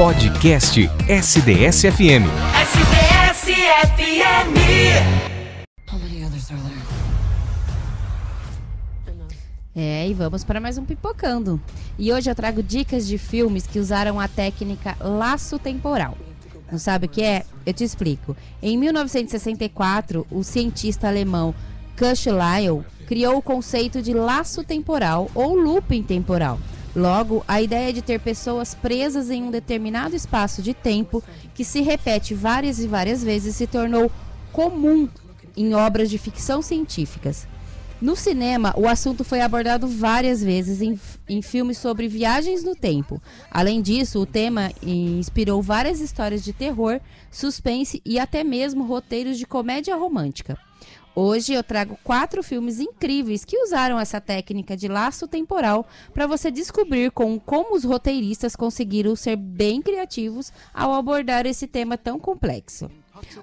Podcast SDS-FM. SDS-FM. É, e vamos para mais um Pipocando. E hoje eu trago dicas de filmes que usaram a técnica laço temporal. Não sabe o que é? Eu te explico. Em 1964, o cientista alemão Kush Lyle criou o conceito de laço temporal ou looping temporal. Logo, a ideia de ter pessoas presas em um determinado espaço de tempo que se repete várias e várias vezes se tornou comum em obras de ficção científicas. No cinema, o assunto foi abordado várias vezes em, em, filmes sobre viagens no tempo. Além disso, o tema inspirou várias histórias de terror, suspense e até mesmo roteiros de comédia romântica. Hoje eu trago quatro filmes incríveis que usaram essa técnica de laço temporal para você descobrir com como os roteiristas conseguiram ser bem criativos ao abordar esse tema tão complexo.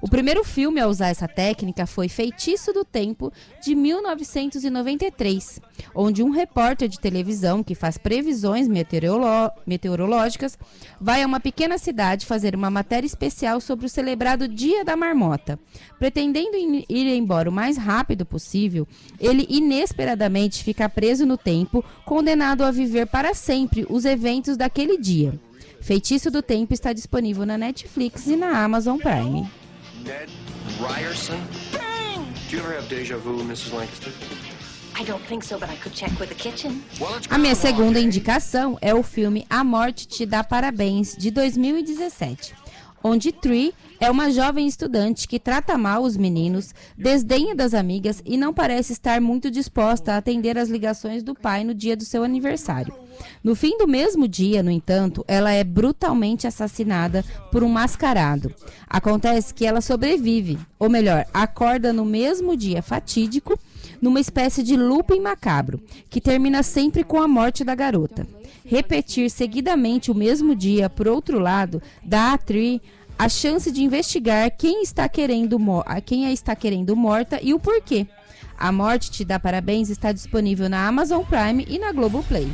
O primeiro filme a usar essa técnica foi Feitiço do Tempo, de 1993, onde um repórter de televisão que faz previsões meteorológicas vai a uma pequena cidade fazer uma matéria especial sobre o celebrado Dia da Marmota. Pretendendo ir embora o mais rápido possível, ele inesperadamente fica preso no tempo, condenado a viver para sempre os eventos daquele dia. Feitiço do Tempo está disponível na Netflix e na Amazon Prime. Ned Ryerson? Bang! Do you ever have deja vu, Mrs. Lancaster? A minha segunda indicação é o filme A Morte Te Dá Parabéns, de 2017, onde Tree é uma jovem estudante que trata mal os meninos, desdenha das amigas e não parece estar muito disposta a atender as ligações do pai no dia do seu aniversário. No fim do mesmo dia, no entanto, ela é brutalmente assassinada por um mascarado. Acontece que ela sobrevive, ou melhor, acorda no mesmo dia fatídico, numa espécie de looping macabro, que termina sempre com a morte da garota. Repetir seguidamente o mesmo dia, por outro lado, dá a Tree a chance de investigar quem está querendo quem a está querendo morta e o porquê. A Morte Te Dá Parabéns está disponível na Amazon Prime e na Globoplay.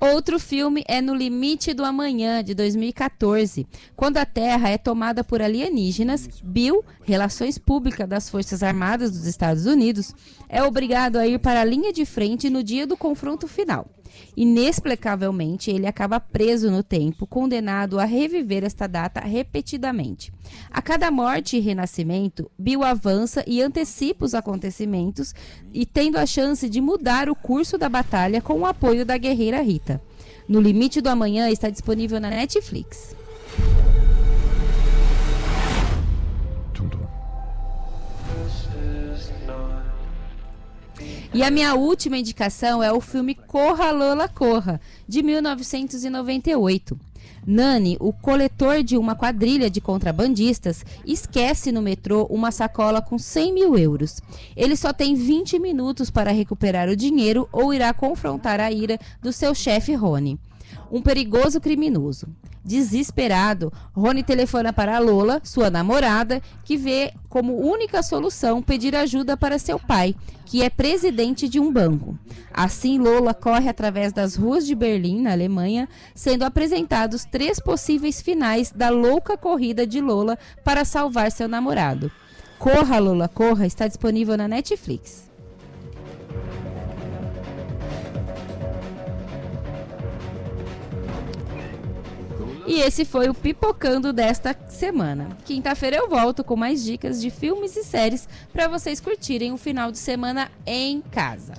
Outro filme é No Limite do Amanhã, de 2014, quando a Terra é tomada por alienígenas. Bill, Relações Públicas das Forças Armadas dos Estados Unidos, é obrigado a ir para a linha de frente no dia do confronto final. Inexplicavelmente, ele acaba preso no tempo, condenado a reviver esta data repetidamente. A cada morte e renascimento, Bill avança e antecipa os acontecimentos e tendo a chance de mudar o curso da batalha com o apoio da guerreira Rita. No Limite do Amanhã está disponível na Netflix. E a minha última indicação é o filme Corra Lola Corra, de 1998. Nani, o coletor de uma quadrilha de contrabandistas, esquece no metrô uma sacola com 100 mil euros. Ele só tem 20 minutos para recuperar o dinheiro ou irá confrontar a ira do seu chefe Rony um perigoso criminoso. Desesperado, Rony telefona para Lola, sua namorada, que vê como única solução pedir ajuda para seu pai, que é presidente de um banco. Assim, Lola corre através das ruas de Berlim, na Alemanha, sendo apresentados três possíveis finais da louca corrida de Lola para salvar seu namorado. Corra, Lola, corra está disponível na Netflix. E esse foi o Pipocando desta semana. Quinta-feira eu volto com mais dicas de filmes e séries para vocês curtirem o final de semana em casa.